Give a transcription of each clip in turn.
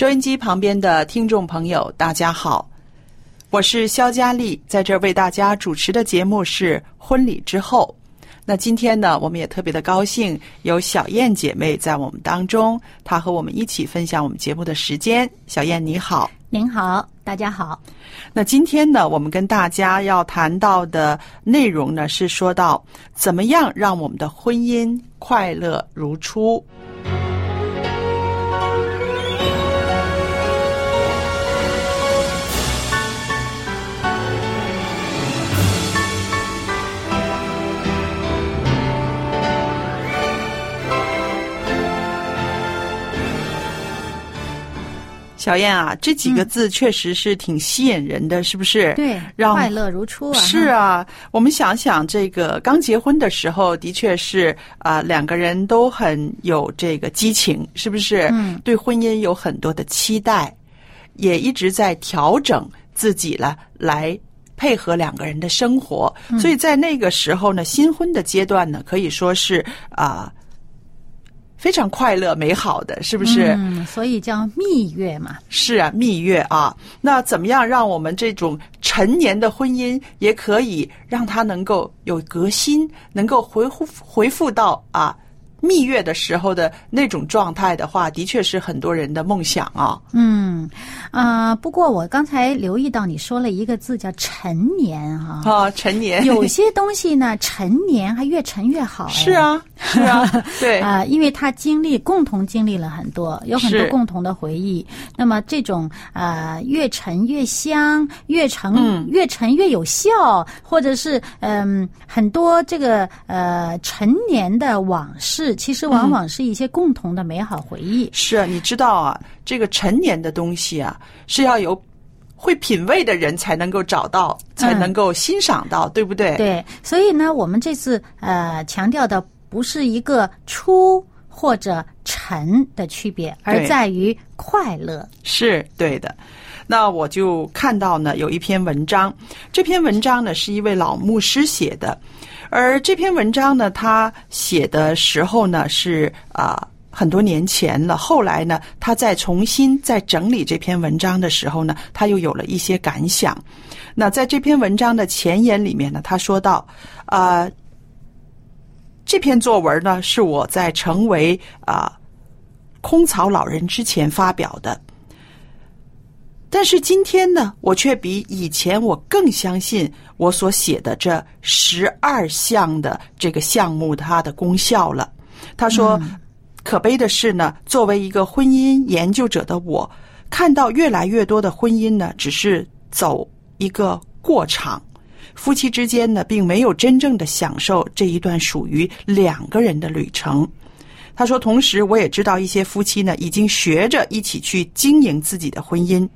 收音机旁边的听众朋友，大家好，我是肖佳丽，在这儿为大家主持的节目是《婚礼之后》。那今天呢，我们也特别的高兴，有小燕姐妹在我们当中，她和我们一起分享我们节目的时间。小燕你好，您好，大家好。那今天呢，我们跟大家要谈到的内容呢，是说到怎么样让我们的婚姻快乐如初。小燕啊，这几个字确实是挺吸引人的，是不是？对，让快乐如初啊！是啊，我们想想，这个刚结婚的时候，的确是啊、两个人都很有这个激情，是不是？嗯，对婚姻有很多的期待，也一直在调整自己了，来配合两个人的生活。嗯所以在那个时候呢，新婚的阶段呢，可以说是啊、非常快乐美好的，是不是？嗯，所以叫蜜月嘛。是啊，蜜月啊，那怎么样让我们这种陈年的婚姻也可以让它能够有革新，能够回复回复到啊蜜月的时候的那种状态的话，的确是很多人的梦想啊。嗯，啊、不过我刚才留意到你说了一个字叫陈年哈、啊，陈年有些东西呢，陈年还越陈越好。哎是，啊，是啊，对，啊、因为他经历共同经历了很多，有很多共同的回忆。那么这种啊、越陈越香，越陈、嗯越陈越有效，或者是嗯、很多这个呃陈年的往事，其实往往是一些共同的美好回忆。是啊，你知道啊，这个陈年的东西啊，是要有会品味的人才能够找到，才能够欣赏到，对不对？对，所以呢，我们这次呃强调的不是一个初或者陈的区别，而在于快乐。是对的。那我就看到呢，有一篇文章，这篇文章呢是一位老牧师写的，而这篇文章呢，他写的时候呢是啊、很多年前了。后来呢，他再重新再整理这篇文章的时候呢，他又有了一些感想。那在这篇文章的前言里面呢，他说到，啊、这篇作文呢是我在成为啊、空草老人之前发表的。但是今天呢，我却比以前我更相信我所写的这十二项的这个项目它的功效了。他说，可悲的是呢，作为一个婚姻研究者的我，看到越来越多的婚姻呢，只是走一个过场。夫妻之间呢，并没有真正的享受这一段属于两个人的旅程。他说，同时我也知道一些夫妻呢，已经学着一起去经营自己的婚姻，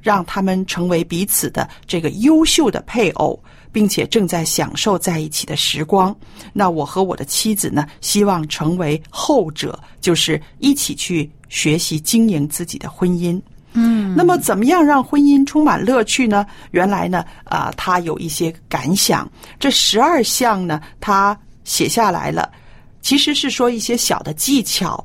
让他们成为彼此的这个优秀的配偶，并且正在享受在一起的时光。那我和我的妻子呢，希望成为后者，就是一起去学习经营自己的婚姻。嗯，那么，怎么样让婚姻充满乐趣呢？原来呢，啊、他有一些感想。这十二项呢，他写下来了，其实是说一些小的技巧。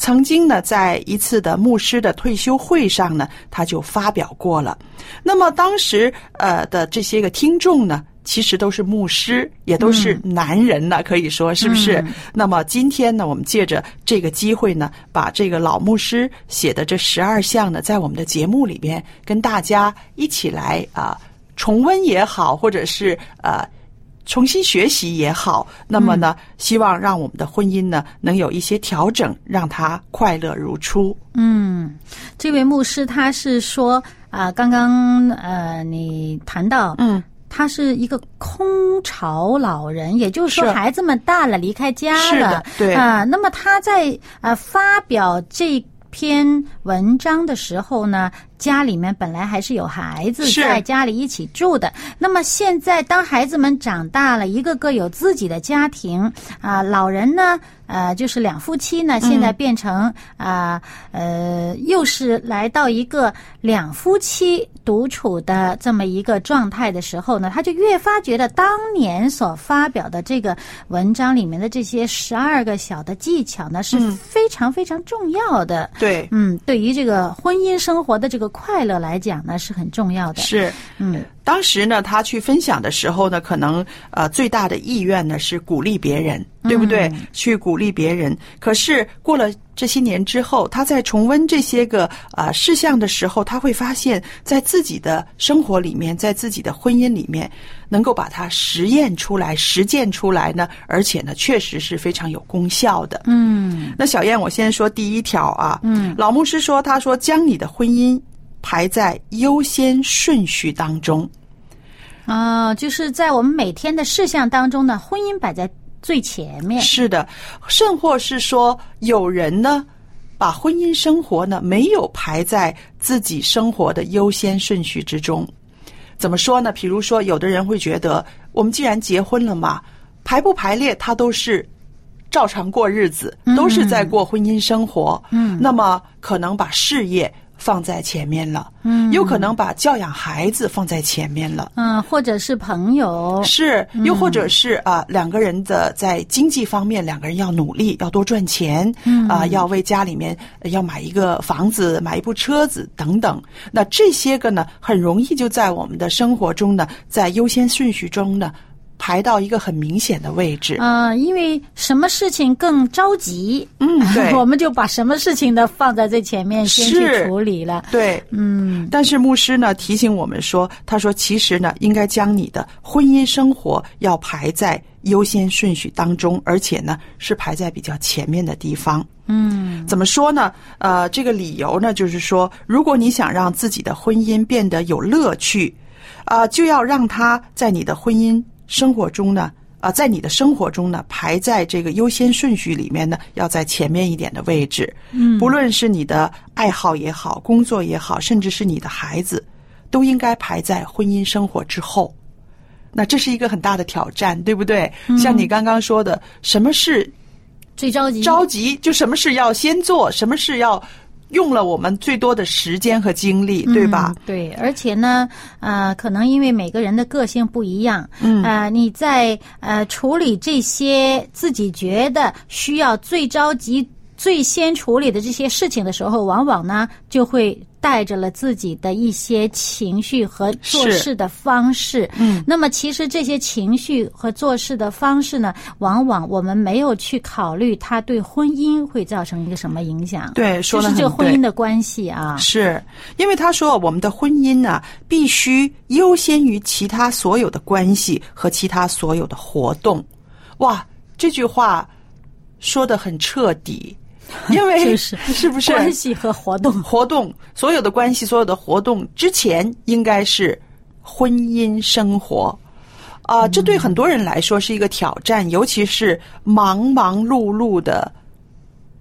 曾经呢，在一次的牧师的退休会上呢，他就发表过了。那么当时呃的这些个听众呢，其实都是牧师，也都是男人呢，可以说是不是？那么今天呢，我们借着这个机会呢，把这个老牧师写的这十二项呢，在我们的节目里边跟大家一起来啊、重温也好，或者是呃。重新学习也好，那么呢，希望让我们的婚姻呢能有一些调整，让它快乐如初。嗯，这位牧师他是说啊、刚刚呃你谈到，嗯，他是一个空巢老人，也就是说孩子们大了，离开家是了的，对。啊、那么他在呃发表这篇文章的时候呢，家里面本来还是有孩子在家里一起住的。那么现在当孩子们长大了，一个个有自己的家庭啊、老人呢，呃，就是两夫妻呢，现在变成啊呃又是来到一个两夫妻独处的这么一个状态的时候呢，他就越发觉得当年所发表的这个文章里面的这些十二个小的技巧呢，是非常非常重要的。对，嗯，对于这个婚姻生活的这个快乐来讲呢，是很重要的。是。嗯当时呢，他去分享的时候呢，可能呃最大的意愿呢是鼓励别人，对不对？去鼓励别人。可是过了这些年之后，他在重温这些个呃事项的时候，他会发现，在自己的生活里面，在自己的婚姻里面，能够把它实验出来、实践出来呢，而且呢，确实是非常有功效的。嗯那小燕，我先说第一条啊，嗯，老牧师说，他说将你的婚姻排在优先顺序当中。啊、就是在我们每天的事项当中呢，婚姻摆在最前面。是的，甚或是说，有人呢，把婚姻生活呢没有排在自己生活的优先顺序之中。怎么说呢？比如说，有的人会觉得，我们既然结婚了嘛，排不排列，他都是照常过日子，都是在过婚姻生活。嗯那么可能把事业放在前面了，嗯有可能把教养孩子放在前面了。嗯，或者是朋友，是，又或者是啊、两个人的在经济方面，两个人要努力，要多赚钱，啊、要为家里面呃要买一个房子、买一部车子等等。那这些个呢，很容易就在我们的生活中呢，在优先顺序中呢，排到一个很明显的位置。呃，因为什么事情更着急，嗯 对我们就把什么事情呢放在最前面先去处理了。对，嗯但是牧师呢提醒我们说，他说其实呢，应该将你的婚姻生活要排在优先顺序当中，而且呢是排在比较前面的地方。嗯怎么说呢？呃，这个理由呢，就是说，如果你想让自己的婚姻变得有乐趣，啊、就要让他在你的婚姻生活中呢，啊、在你的生活中呢，排在这个优先顺序里面呢，要在前面一点的位置。嗯，不论是你的爱好也好，工作也好，甚至是你的孩子，都应该排在婚姻生活之后。那这是一个很大的挑战，对不对？像你刚刚说的，什么事最着急着急，就什么事要先做，什么事要用了我们最多的时间和精力，对吧？嗯？对，而且呢，呃，可能因为每个人的个性不一样，嗯呃，你在呃处理这些自己觉得需要最着急、最先处理的这些事情的时候，往往呢就会带着了自己的一些情绪和做事的方式。嗯，那么其实这些情绪和做事的方式呢，往往我们没有去考虑它对婚姻会造成一个什么影响。对，说就是这个婚姻的关系啊。是因为他说我们的婚姻呢，必须优先于其他所有的关系和其他所有的活动。哇，这句话说的很彻底，因为是是不是关系和活动。活动所有的关系，所有的活动之前应该是婚姻生活。啊、这对很多人来说是一个挑战，尤其是忙忙碌碌的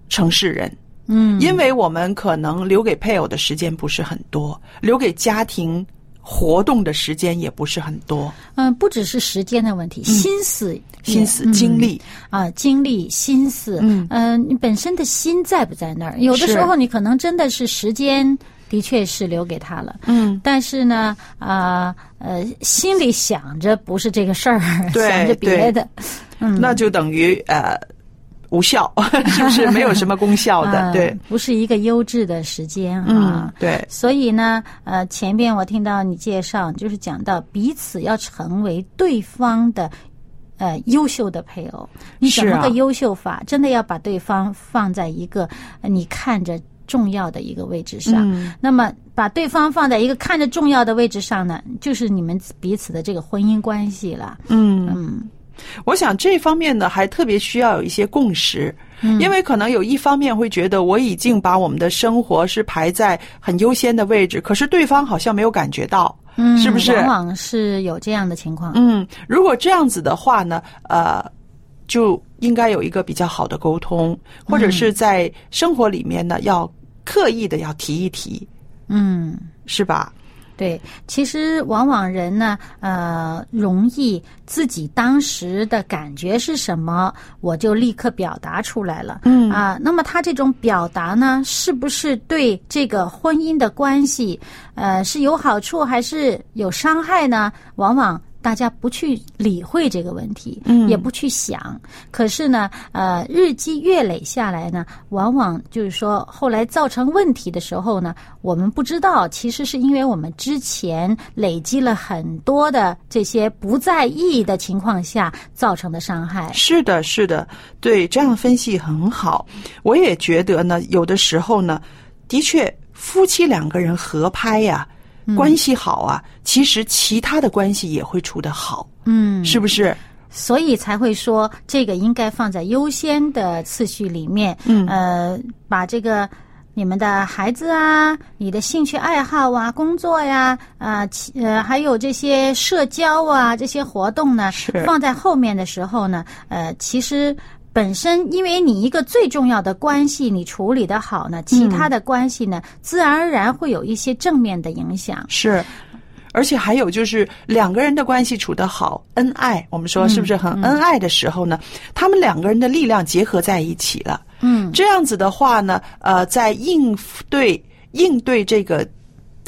城市人。嗯，因为我们可能留给配偶的时间不是很多，留给家庭活动的时间也不是很多，嗯，不只是时间的问题，心思也、心思、嗯。精力，啊，精力、心思，嗯。呃，你本身的心在不在那儿？有的时候你可能真的是时间的确是留给他了，嗯，但是呢，啊呃心里想着不是这个事儿，想着别的，嗯，那就等于呃无效，是不是没有什么功效的？啊对，不是一个优质的时间嗯啊。，对，所以呢，呃，前边我听到你介绍，就是讲到彼此要成为对方的。呃，优秀的配偶，你怎是啊么个优秀法？真的要把对方放在一个呃你看着重要的一个位置上。嗯那么，把对方放在一个看着重要的位置上呢，就是你们彼此的这个婚姻关系了。嗯。嗯我想这方面呢，还特别需要有一些共识，嗯因为可能有一方面会觉得我已经把我们的生活是排在很优先的位置，可是对方好像没有感觉到，嗯，是不是往往是有这样的情况。嗯，如果这样子的话呢，呃，就应该有一个比较好的沟通，或者是在生活里面呢，要刻意的要提一提，嗯。是吧？对，其实往往人呢，呃，容易自己当时的感觉是什么，我就立刻表达出来了。嗯啊，那么他这种表达呢，是不是对这个婚姻的关系，呃，是有好处还是有伤害呢？往往。大家不去理会这个问题，嗯也不去想。可是呢，呃，日积月累下来呢，往往就是说，后来造成问题的时候呢，我们不知道，其实是因为我们之前累积了很多的这些不在意的情况下造成的伤害。是的，是的，对，这样分析很好。我也觉得呢，有的时候呢，的确，夫妻两个人合拍呀、关系好啊，其实其他的关系也会处得好，嗯，是不是？所以才会说这个应该放在优先的次序里面。嗯呃，把这个你们的孩子啊、你的兴趣爱好啊、工作呀、啊、其呃，还有这些社交啊这些活动呢是，放在后面的时候呢，呃，其实。本身，因为你一个最重要的关系你处理的好呢，其他的关系呢，自然而然会有一些正面的影响。是。而且还有就是两个人的关系处得好，恩爱，我们说是不是很恩爱的时候呢？他们两个人的力量结合在一起了。嗯，这样子的话呢，呃，在应对应对这个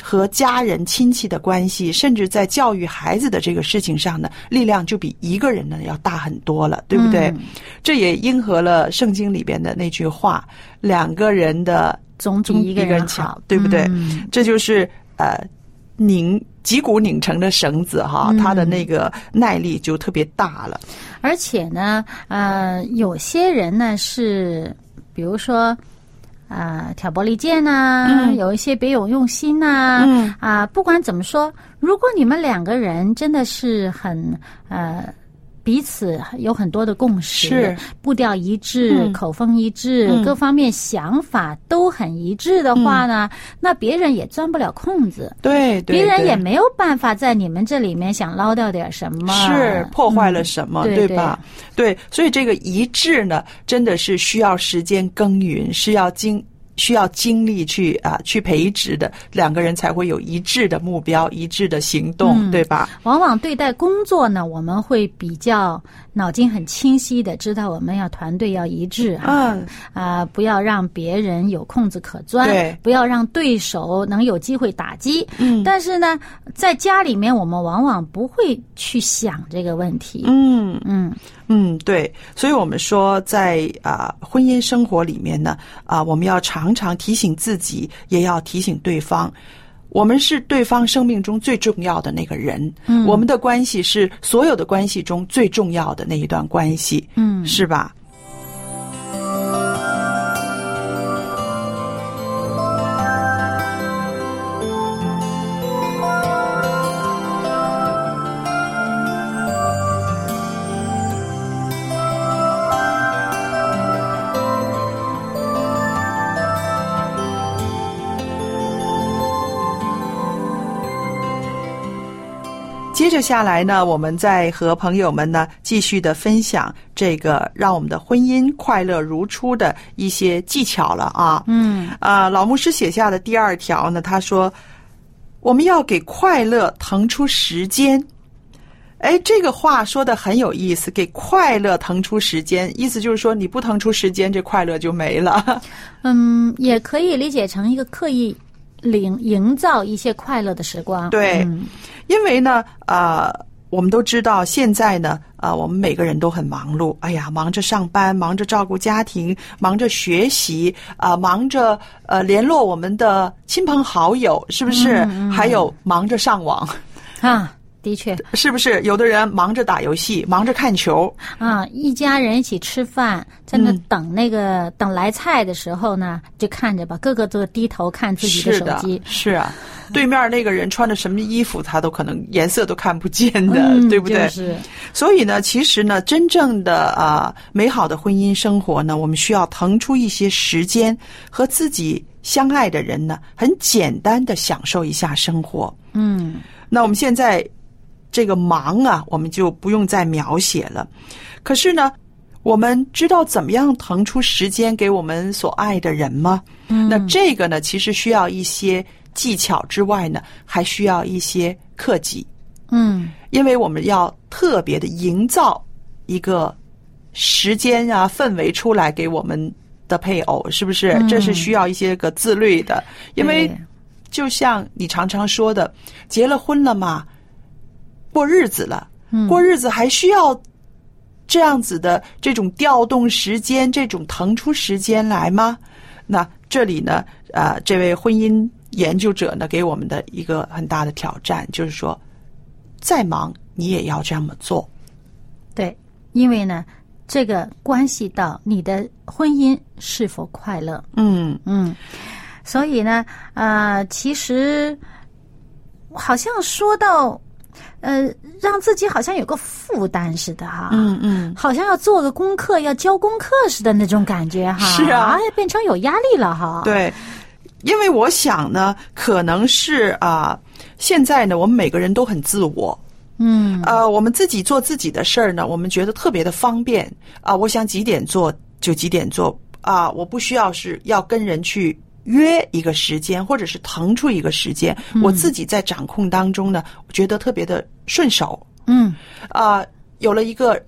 和家人亲戚的关系，甚至在教育孩子的这个事情上呢，力量就比一个人呢要大很多了，对不对？嗯这也应和了圣经里边的那句话：两个人的总比一个人好强，对不对？嗯这就是呃拧脊骨拧成的绳子哈，嗯它的那个耐力就特别大了。而且呢，呃，有些人呢是，比如说，啊、挑拨离间呐、嗯有一些别有用心呐、嗯啊、不管怎么说，如果你们两个人真的是很呃。彼此有很多的共识，是。步调一致、嗯。口风一致、嗯。各方面想法都很一致的话呢，那别人也钻不了空子。对对，别人也没有办法在你们这里面想捞到点什么，是破坏了什么，嗯对吧？对，所以这个一致呢，真的是需要时间耕耘，是要精需要精力去啊去培植的，两个人才会有一致的目标、一致的行动，嗯对吧？往往对待工作呢，我们会比较脑筋很清晰的知道我们要团队要一致啊，嗯啊、不要让别人有空子可钻，对不要让对手能有机会打击。嗯但是呢，在家里面我们往往不会去想这个问题。嗯嗯嗯，对，所以我们说在啊、婚姻生活里面呢，啊、我们要常常提醒自己，也要提醒对方。我们是对方生命中最重要的那个人，嗯我们的关系是所有的关系中最重要的那一段关系，嗯，是吧？接着下来呢，我们再和朋友们呢继续的分享这个让我们的婚姻快乐如初的一些技巧了啊。嗯啊，老牧师写下的第二条呢，他说，我们要给快乐腾出时间。哎，这个话说的很有意思，给快乐腾出时间，意思就是说你不腾出时间，这快乐就没了。嗯，也可以理解成一个刻意营营造一些快乐的时光。对嗯因为呢，呃，我们都知道现在呢，呃，我们每个人都很忙碌。哎呀，忙着上班，忙着照顾家庭，忙着学习，啊、忙着呃联络我们的亲朋好友，是不是？还有忙着上网，啊，的确是不是？有的人忙着打游戏，忙着看球，啊，一家人一起吃饭，在那嗯等那个、等来菜的时候呢，就看着吧，个个都低头看自己的手机，，是啊。对面那个人穿着什么衣服，他都可能颜色都看不见的，嗯，对不对？就是所以呢，其实呢，真正的啊、美好的婚姻生活呢，我们需要腾出一些时间和自己相爱的人呢，很简单的享受一下生活。嗯那我们现在这个忙啊，我们就不用再描写了。可是呢，我们知道怎么样腾出时间给我们所爱的人吗？嗯，那这个呢，其实需要一些技巧之外呢，还需要一些克己。嗯因为我们要特别的营造一个时间啊氛围出来给我们的配偶，是不是？嗯这是需要一些个自律的，因为就像你常常说的，结了婚了嘛，过日子了，嗯过日子还需要这样子的这种调动时间，这种腾出时间来吗？那这里呢，呃，这位婚姻研究者呢，给我们的一个很大的挑战，就是说，再忙你也要这么做。对，因为呢，这个关系到你的婚姻是否快乐。嗯嗯，所以呢，呃，其实好像说到，呃，让自己好像有个负担似的哈。嗯嗯，好像要做个功课，要交功课似的那种感觉哈，是啊哎，变成有压力了哈。，对，因为我想呢，可能是啊、现在呢，我们每个人都很自我。嗯呃，我们自己做自己的事儿呢，我们觉得特别的方便啊、我想几点做就几点做啊、我不需要是要跟人去约一个时间，或者是腾出一个时间，我自己在掌控当中呢，我觉得特别的顺手嗯啊、有了一个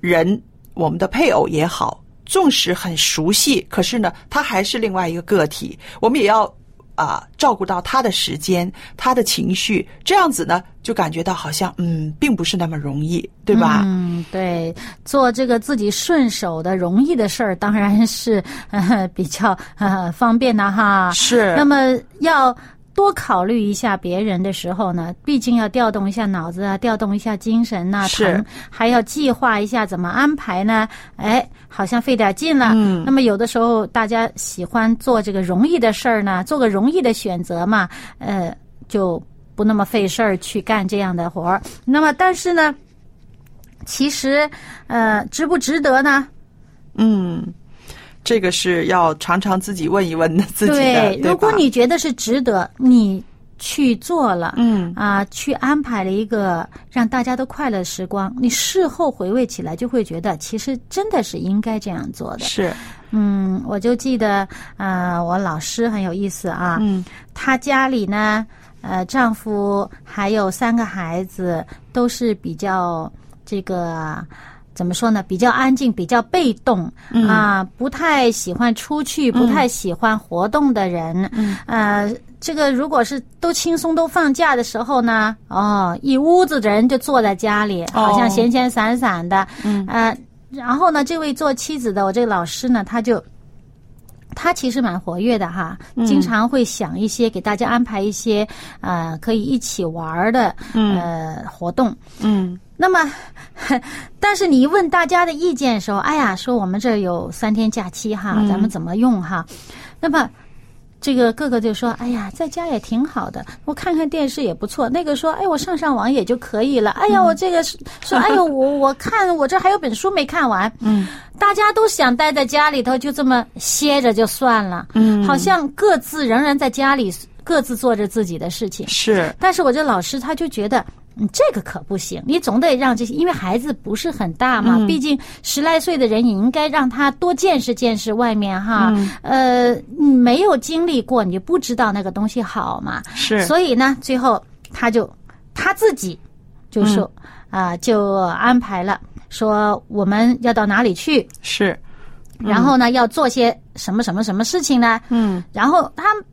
人，我们的配偶也好，纵使很熟悉，可是呢，他还是另外一个个体，我们也要。啊，照顾到他的时间，他的情绪，这样子呢，就感觉到好像嗯，并不是那么容易，对吧？嗯，对，做这个自己顺手的、容易的事儿，当然是、呃、比较呃方便的哈。是。那么要多考虑一下别人的时候呢，毕竟要调动一下脑子啊，调动一下精神呐、是还要计划一下怎么安排呢？哎，好像费点劲了。嗯那么有的时候大家喜欢做这个容易的事儿呢，做个容易的选择嘛，呃，就不那么费事儿去干这样的活儿。那么但是呢，其实呃，值不值得呢？嗯，这个是要常常自己问一问的自己的，对，对如果你觉得是值得，你去做了，嗯啊，去安排了一个让大家都快乐的时光，你事后回味起来，就会觉得其实真的是应该这样做的。是嗯，我就记得，呃，我老师很有意思啊，嗯他家里呢，呃，丈夫还有三个孩子，都是比较这个怎么说呢？比较安静，比较被动、嗯啊，不太喜欢出去，不太喜欢活动的人。嗯呃，这个如果是都轻松都放假的时候呢，哦，一屋子的人就坐在家里，好像哦闲闲散散的。嗯呃，然后呢，这位做妻子的我这个老师呢，他就。他其实蛮活跃的哈，嗯经常会想一些给大家安排一些呃可以一起玩儿的呃活动。嗯那么，但是你一问大家的意见的时候，哎呀，说我们这有三天假期哈，嗯咱们怎么用哈？那么。这个哥哥就说：“哎呀，在家也挺好的，我看看电视也不错。”那个说：“哎，我上上网也就可以了。”哎呀，我这个是说：“哎呦，我我看我这还有本书没看完。”嗯，大家都想待在家里头，就这么歇着就算了。嗯好像各自仍然在家里各自做着自己的事情。是但是我这老师他就觉得，嗯，这个可不行，你总得让这些，因为孩子不是很大嘛，嗯。毕竟十来岁的人，你应该让他多见识见识外面哈。嗯。呃，你没有经历过，你就不知道那个东西好嘛。是，所以呢，最后他就他自己就说嗯。啊、就安排了，说我们要到哪里去，是，然后呢，要做些什么什么什么事情呢？嗯。然后他们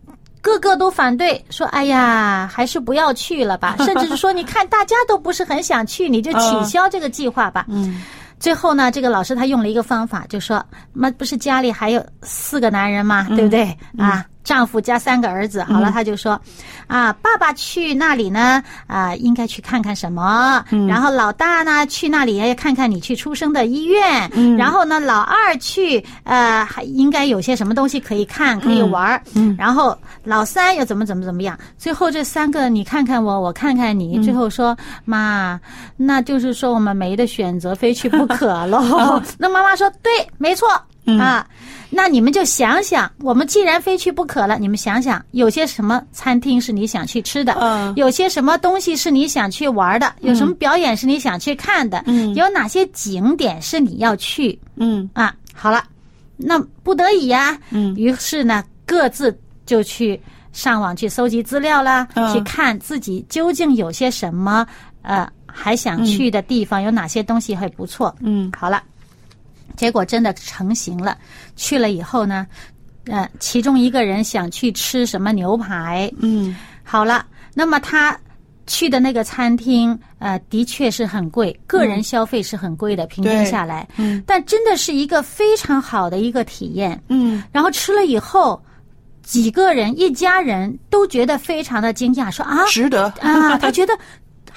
个个都反对，说：“哎呀，还是不要去了吧。”甚至是说：“你看，大家都不是很想去，你就取消这个计划吧。嗯最后呢，这个老师他用了一个方法，就说：“那不是家里还有四个男人吗？对不对？啊，丈夫加三个儿子。好了，他就说：啊，爸爸去那里呢，啊，应该去看看什么？然后老大呢，去那里要看看你去出生的医院。然后呢，老二去，呃，还应该有些什么东西可以看，可以玩儿。然后老三又怎么怎么怎么样？最后这三个你看看我，我看看你，最后说妈，那就是说我们没得选择，非去不可喽。那妈妈说对，没错啊。那你们就想想，我们既然非去不可了，你们想想，有些什么餐厅是你想去吃的？嗯有些什么东西是你想去玩的？有什么表演是你想去看的？嗯有哪些景点是你要去？嗯啊，好了，那不得已呀、嗯于是呢，各自就去上网去搜集资料啦，嗯去看自己究竟有些什么呃还想去的地方，有哪些东西会不错。嗯好了，结果真的成型了。去了以后呢，呃，其中一个人想去吃什么牛排，嗯。好了，那么他去的那个餐厅，呃，的确是很贵，个人消费是很贵的，平均下来，嗯。但真的是一个非常好的一个体验。嗯。然后吃了以后，几个人一家人都觉得非常的惊讶，说啊值得。啊，他觉得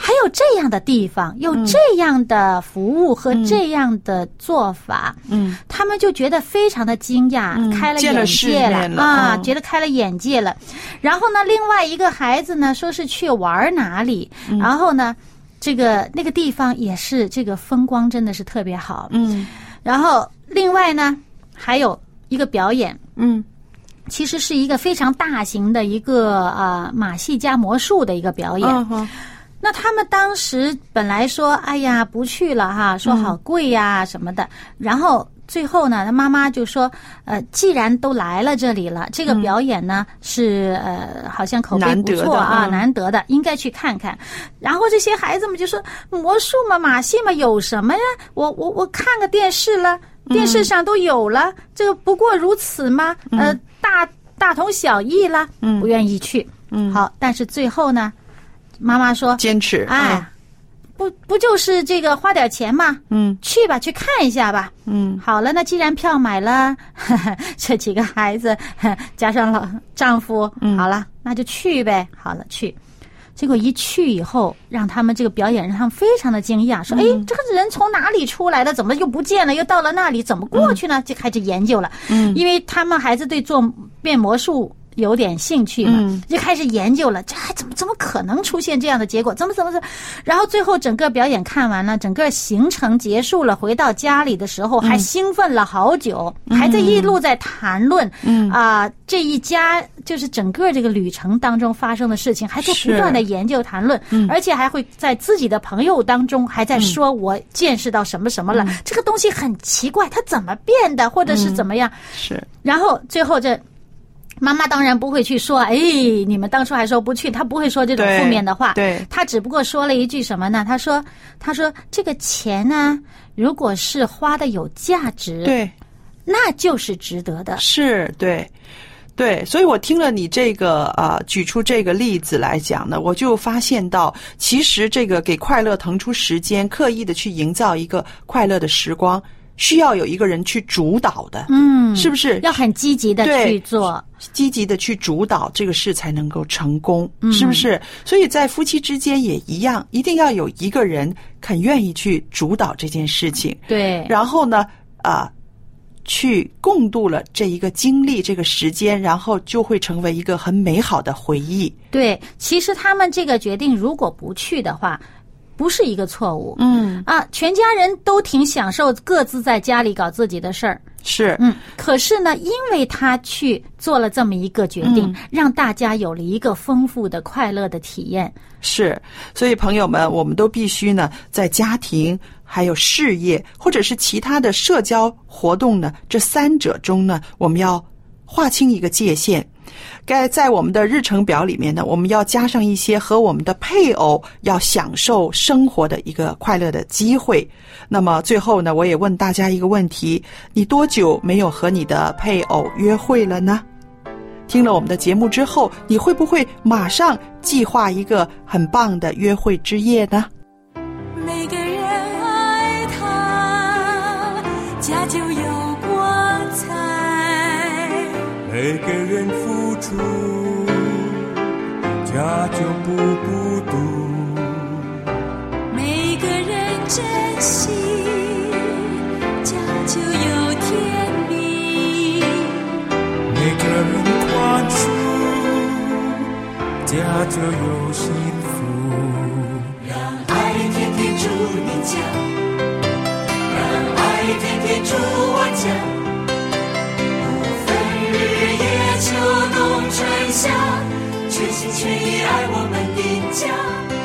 还有这样的地方，有这样的服务和这样的做法，嗯他们就觉得非常的惊讶，嗯开了眼界了啊，嗯觉得开了眼界了。然后呢，另外一个孩子呢，说是去玩哪里，嗯然后呢，这个那个地方也是这个风光真的是特别好。嗯然后另外呢，还有一个表演。嗯其实是一个非常大型的一个呃马戏加魔术的一个表演。那他们当时本来说，哎呀，不去了哈，说好贵呀、什么的。然后最后呢，他妈妈就说，呃，既然都来了这里了，这个表演呢、是呃，好像口碑不难得的错啊，嗯难得的，应该去看看。然后这些孩子们就说，魔术嘛，马戏嘛，有什么呀？我我我看个电视了，电视上都有了，这个不过如此吗？呃，大大同小异啦，不愿意去。嗯好，但是最后呢，妈妈说，坚持哎，不不就是这个花点钱嘛，嗯去吧，去看一下吧。嗯好了，那既然票买了，这几个孩子加上老丈夫，嗯好了，那就去呗。好了，去。结果一去以后，让他们这个表演让他们非常的惊讶，说：“哎，这个人从哪里出来的？怎么又不见了？又到了那里，怎么过去呢？”就开始研究了。嗯因为他们孩子对做变魔术有点兴趣了，嗯就开始研究了。这还怎么怎么可能出现这样的结果？怎么怎么怎么？然后最后整个表演看完了，整个行程结束了，回到家里的时候还兴奋了好久，还在一路在谈论，嗯啊、这一家就是整个这个旅程当中发生的事情，还在不断的研究谈论，而且还会在自己的朋友当中还在说我见识到什么什么了，这个东西很奇怪，它怎么变的，或者是怎么样？是然后最后这妈妈当然不会去说，哎，你们当初还说不去，她不会说这种负面的话。对她只不过说了一句什么呢？她说，她说这个钱呢，如果是花的有价值，，对那就是值得的。是，对。对，所以我听了你这个呃举出这个例子来讲呢，我就发现到，其实这个给快乐腾出时间，刻意的去营造一个快乐的时光，需要有一个人去主导的，嗯，是不是？要很积极的去做。积极的去主导这个事才能够成功，嗯是不是？所以在夫妻之间也一样，一定要有一个人肯愿意去主导这件事情，对，然后呢，啊、去共度了这一个经历，这个时间，然后就会成为一个很美好的回忆。对，其实他们这个决定如果不去的话，不是一个错误。嗯，啊，全家人都挺享受各自在家里搞自己的事儿，是，嗯，可是呢，因为他去做了这么一个决定，嗯让大家有了一个丰富的、快乐的体验。是，所以朋友们，我们都必须呢，在家庭、还有事业，或者是其他的社交活动呢，这三者中呢，我们要划清一个界限。该在我们的日程表里面呢，我们要加上一些和我们的配偶要享受生活的一个快乐的机会。那么最后呢，我也问大家一个问题：你多久没有和你的配偶约会了呢？听了我们的节目之后，你会不会马上计划一个很棒的约会之夜呢？每个人爱他，家就有。每个人付出，家就不孤独。每个人珍惜，家就有甜蜜。每个人宽恕，家就有幸福。让爱天天住你家，让爱天天住我家。秋冬春夏，全心全意爱我们的家。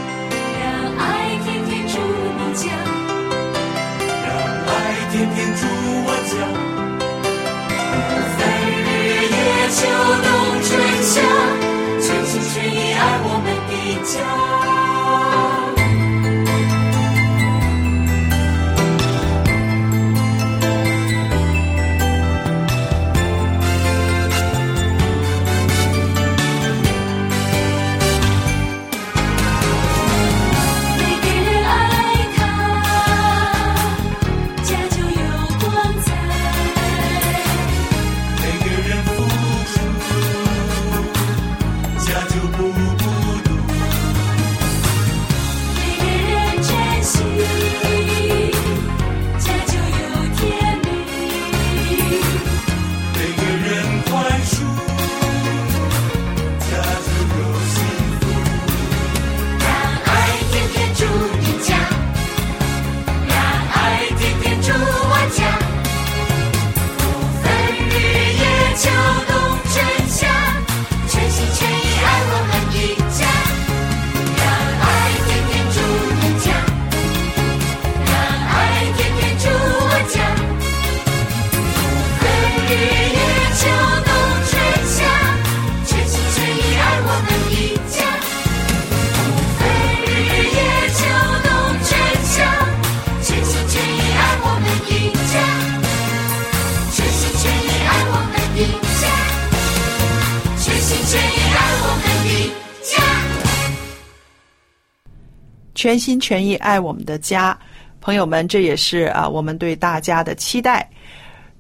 全心全意爱我们的家，朋友们，这也是啊我们对大家的期待。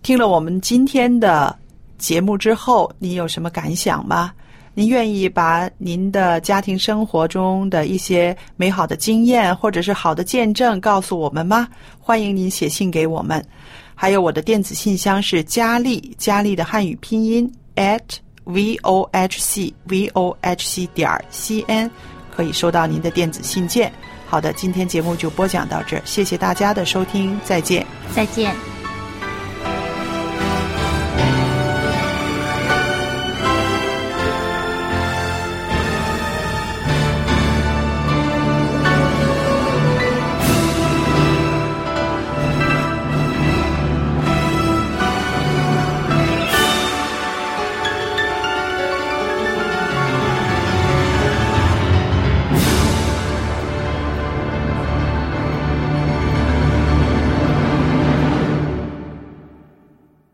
听了我们今天的节目之后，你有什么感想吗？您愿意把您的家庭生活中的一些美好的经验或者是好的见证告诉我们吗？欢迎您写信给我们。还有我的电子信箱是佳丽，佳丽的汉语拼音 at v o h c v o h c 点儿 c n，可以收到您的电子信件。好的，今天节目就播讲到这儿，谢谢大家的收听，再见。再见。